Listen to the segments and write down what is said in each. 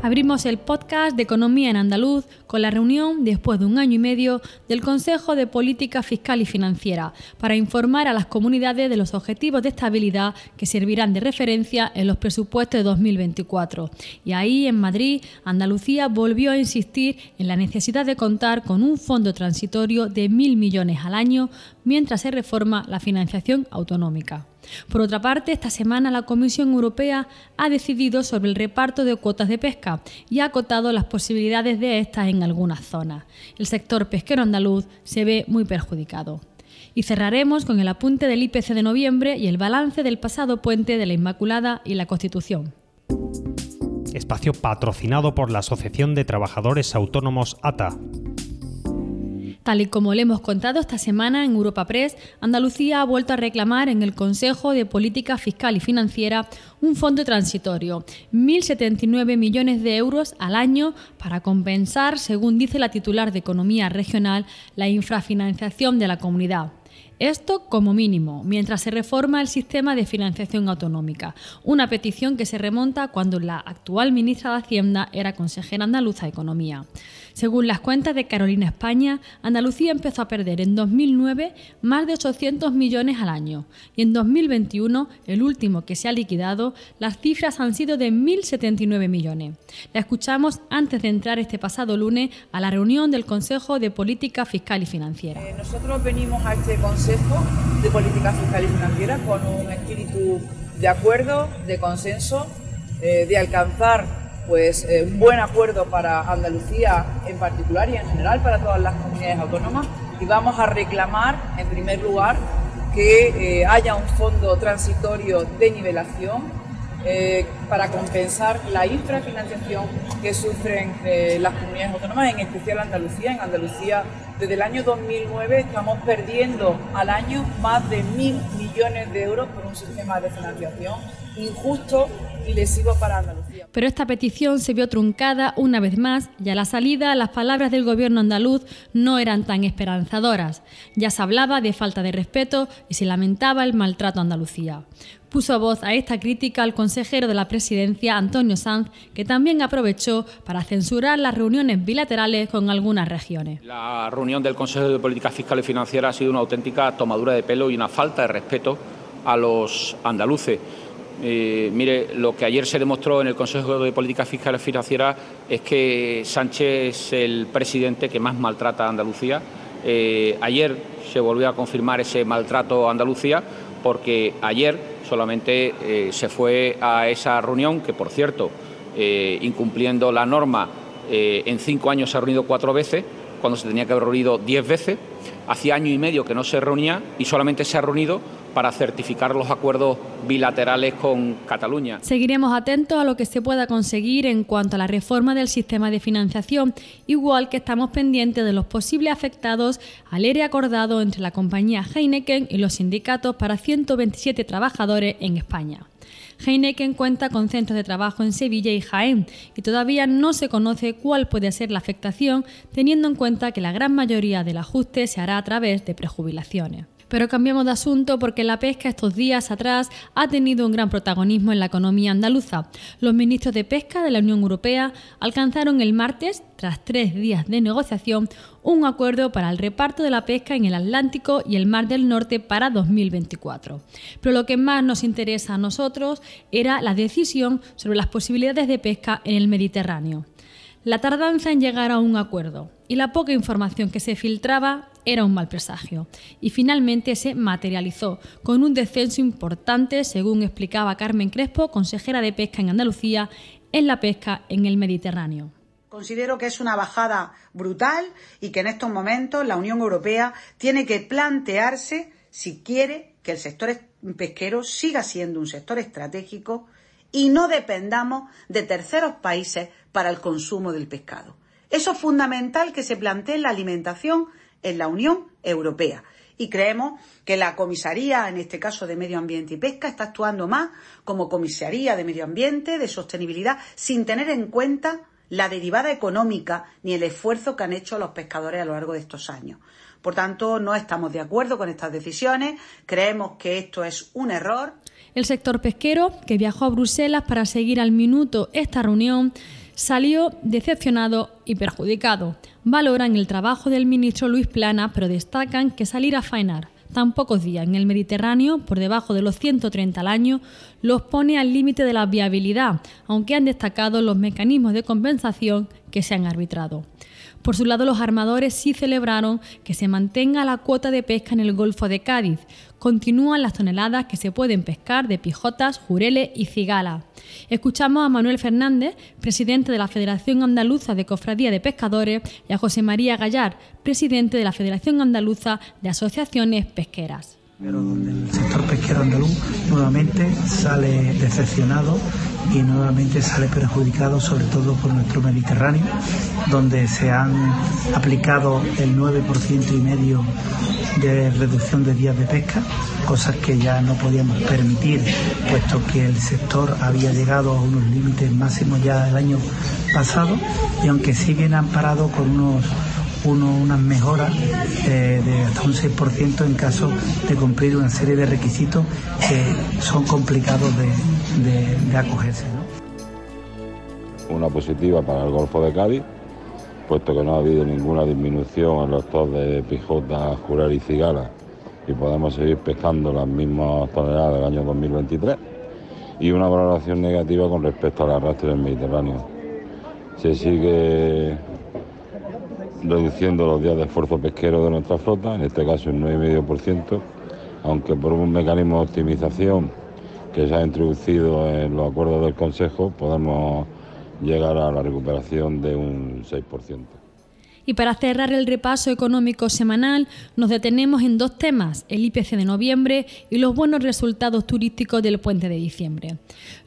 Abrimos el podcast de Economía en Andaluz con la reunión, después de un año y medio, del Consejo de Política Fiscal y Financiera para informar a las comunidades de los objetivos de estabilidad que servirán de referencia en los presupuestos de 2024. Y ahí, en Madrid, Andalucía volvió a insistir en la necesidad de contar con un fondo transitorio de mil millones al año mientras se reforma la financiación autonómica. Por otra parte, esta semana la Comisión Europea ha decidido sobre el reparto de cuotas de pesca y ha acotado las posibilidades de estas en algunas zonas. El sector pesquero andaluz se ve muy perjudicado. Y cerraremos con el apunte del IPC de noviembre y el balance del pasado puente de la Inmaculada y la Constitución. Espacio patrocinado por la Asociación de Trabajadores Autónomos ATA. Tal y como le hemos contado esta semana en Europa Press, Andalucía ha vuelto a reclamar en el Consejo de Política Fiscal y Financiera un fondo transitorio, 1.079 millones de euros al año para compensar, según dice la titular de Economía Regional, la infrafinanciación de la comunidad. Esto como mínimo, mientras se reforma el sistema de financiación autonómica, una petición que se remonta cuando la actual ministra de Hacienda era consejera andaluza de Economía. Según las cuentas de Carolina España, Andalucía empezó a perder en 2009 más de 800 millones al año y en 2021, el último que se ha liquidado, las cifras han sido de 1.079 millones. La escuchamos antes de entrar este pasado lunes a la reunión del Consejo de Política Fiscal y Financiera. Eh, nosotros venimos a este Consejo de Política Fiscal y Financiera con un espíritu de acuerdo, de consenso, eh, de alcanzar pues eh, un buen acuerdo para Andalucía en particular y en general para todas las comunidades autónomas y vamos a reclamar en primer lugar que eh, haya un fondo transitorio de nivelación eh, para compensar la infrafinanciación que sufren las comunidades autónomas, en especial Andalucía. En Andalucía, desde el año 2009, estamos perdiendo al año más de mil millones de euros por un sistema de financiación injusto y lesivo para Andalucía. Pero esta petición se vio truncada una vez más y a la salida las palabras del gobierno andaluz no eran tan esperanzadoras. Ya se hablaba de falta de respeto y se lamentaba el maltrato a Andalucía. Puso voz a esta crítica al consejero de la presidencia, Antonio Sanz, que también aprovechó para censurar las reuniones bilaterales con algunas regiones. La reunión del Consejo de Política Fiscal y Financiera ha sido una auténtica tomadura de pelo y una falta de respeto a los andaluces. Eh, mire, lo que ayer se demostró en el Consejo de Política Fiscal y Financiera es que Sánchez es el presidente que más maltrata a Andalucía. Eh, ayer se volvió a confirmar ese maltrato a Andalucía porque ayer solamente eh, se fue a esa reunión, que por cierto, incumpliendo la norma, en cinco años se ha reunido cuatro veces, cuando se tenía que haber reunido diez veces. Hacía año y medio que no se reunía y solamente se ha reunido para certificar los acuerdos bilaterales con Cataluña. Seguiremos atentos a lo que se pueda conseguir en cuanto a la reforma del sistema de financiación, igual que estamos pendientes de los posibles afectados al ERE acordado entre la compañía Heineken y los sindicatos para 127 trabajadores en España. Heineken cuenta con centros de trabajo en Sevilla y Jaén y todavía no se conoce cuál puede ser la afectación teniendo en cuenta que la gran mayoría del ajuste se hará a través de prejubilaciones. Pero cambiamos de asunto porque la pesca estos días atrás ha tenido un gran protagonismo en la economía andaluza. Los ministros de pesca de la Unión Europea alcanzaron el martes, tras tres días de negociación, un acuerdo para el reparto de la pesca en el Atlántico y el Mar del Norte para 2024. Pero lo que más nos interesa a nosotros era la decisión sobre las posibilidades de pesca en el Mediterráneo. La tardanza en llegar a un acuerdo y la poca información que se filtraba era un mal presagio y finalmente se materializó con un descenso importante, según explicaba Carmen Crespo, consejera de Pesca en Andalucía, en la pesca en el Mediterráneo. Considero que es una bajada brutal y que en estos momentos la Unión Europea tiene que plantearse si quiere que el sector pesquero siga siendo un sector estratégico y no dependamos de terceros países para el consumo del pescado. Eso es fundamental que se plantee la alimentación en la Unión Europea y creemos que la comisaría, en este caso de Medio Ambiente y Pesca, está actuando más como comisaría de Medio Ambiente, de sostenibilidad, sin tener en cuenta la derivada económica ni el esfuerzo que han hecho los pescadores a lo largo de estos años. Por tanto, no estamos de acuerdo con estas decisiones, creemos que esto es un error. El sector pesquero, que viajó a Bruselas para seguir al minuto esta reunión, salió decepcionado y perjudicado. Valoran el trabajo del ministro Luis Plana, pero destacan que salir a faenar tan pocos días en el Mediterráneo, por debajo de los 130 al año, los pone al límite de la viabilidad, aunque han destacado los mecanismos de compensación que se han arbitrado. Por su lado, los armadores sí celebraron que se mantenga la cuota de pesca en el Golfo de Cádiz. Continúan las toneladas que se pueden pescar de pijotas, jureles y cigala. Escuchamos a Manuel Fernández, presidente de la Federación Andaluza de Cofradía de Pescadores, y a José María Gallar, presidente de la Federación Andaluza de Asociaciones Pesqueras. Pero donde el sector pesquero andaluz nuevamente sale decepcionado y nuevamente sale perjudicado sobre todo por nuestro Mediterráneo, donde se han aplicado el 9% y medio de reducción de días de pesca, cosas que ya no podíamos permitir, puesto que el sector había llegado a unos límites máximos ya el año pasado y aunque sí bien han parado con unos unas mejoras eh, de hasta un 6% en caso de cumplir una serie de requisitos que son complicados de, acogerse. Una positiva para el Golfo de Cádiz, puesto que no ha habido ninguna disminución en los tos de pijota, jurar y cigala y podemos seguir pescando las mismas toneladas del año 2023 y una valoración negativa con respecto al arrastre del Mediterráneo. Se sigue reduciendo los días de esfuerzo pesquero de nuestra flota, en este caso un 9,5%, aunque por un mecanismo de optimización que se ha introducido en los acuerdos del Consejo podemos llegar a la recuperación de un 6%. Y para cerrar el repaso económico semanal, nos detenemos en dos temas, el IPC de noviembre y los buenos resultados turísticos del puente de diciembre.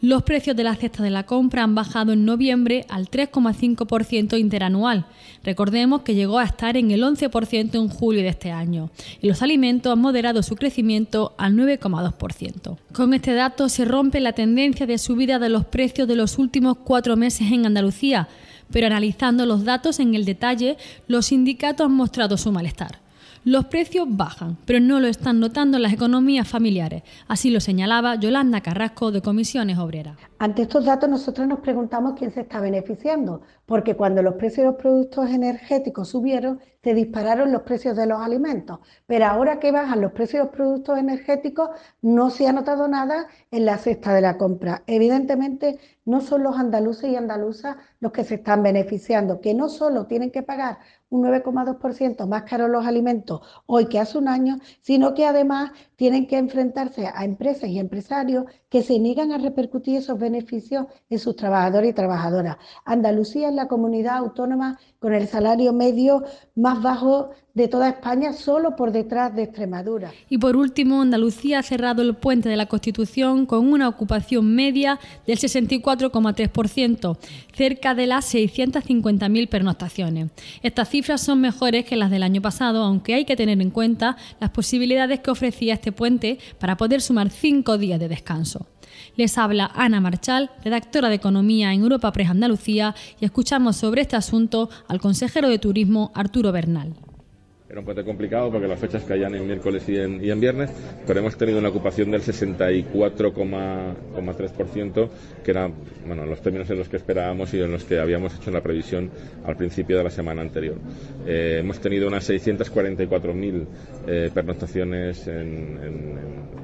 Los precios de la cesta de la compra han bajado en noviembre al 3,5% interanual. Recordemos que llegó a estar en el 11% en julio de este año. Y los alimentos han moderado su crecimiento al 9,2%. Con este dato se rompe la tendencia de subida de los precios de los últimos cuatro meses en Andalucía pero analizando los datos en el detalle, los sindicatos han mostrado su malestar. Los precios bajan, pero no lo están notando las economías familiares. Así lo señalaba Yolanda Carrasco de Comisiones Obreras. Ante estos datos nosotros nos preguntamos quién se está beneficiando, porque cuando los precios de los productos energéticos subieron, se dispararon los precios de los alimentos. Pero ahora que bajan los precios de los productos energéticos, no se ha notado nada en la cesta de la compra. Evidentemente, no son los andaluces y andaluzas los que se están beneficiando, que no solo tienen que pagar un 9,2% más caro los alimentos hoy que hace un año, sino que además tienen que enfrentarse a empresas y empresarios que se niegan a repercutir esos beneficios en sus trabajadores y trabajadoras. Andalucía es la comunidad autónoma con el salario medio más bajo de toda España, solo por detrás de Extremadura. Y por último, Andalucía ha cerrado el puente de la Constitución con una ocupación media del 64,3%, cerca de las 650.000 pernoctaciones. Estas cifras son mejores que las del año pasado, aunque hay que tener en cuenta las posibilidades que ofrecía este puente para poder sumar cinco días de descanso. Les habla Ana Marchal, redactora de Economía en Europa Press Andalucía, y escuchamos sobre este asunto al consejero de Turismo Arturo Bernal. Era un puente complicado porque las fechas caían en miércoles y en, y en viernes, pero hemos tenido una ocupación del 64,3%, que era bueno, los términos en los que esperábamos y en los que habíamos hecho la previsión al principio de la semana anterior. Eh, hemos tenido unas 644.000 eh, pernoctaciones en,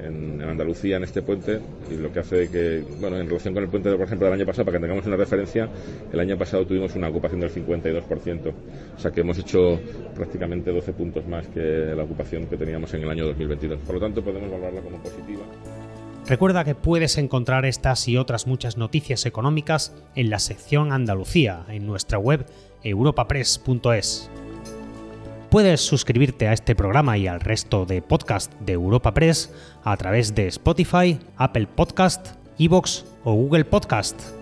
en, Andalucía en este puente, y lo que hace que, bueno, en relación con el puente, por ejemplo, del año pasado, para que tengamos una referencia, el año pasado tuvimos una ocupación del 52%, o sea que hemos hecho prácticamente 12 puntos más que la ocupación que teníamos en el año 2022. Por lo tanto, podemos valorarla como positiva. Recuerda que puedes encontrar estas y otras muchas noticias económicas en la sección Andalucía en nuestra web europapress.es. Puedes suscribirte a este programa y al resto de podcast de Europa Press a través de Spotify, Apple Podcast, Evox o Google Podcast.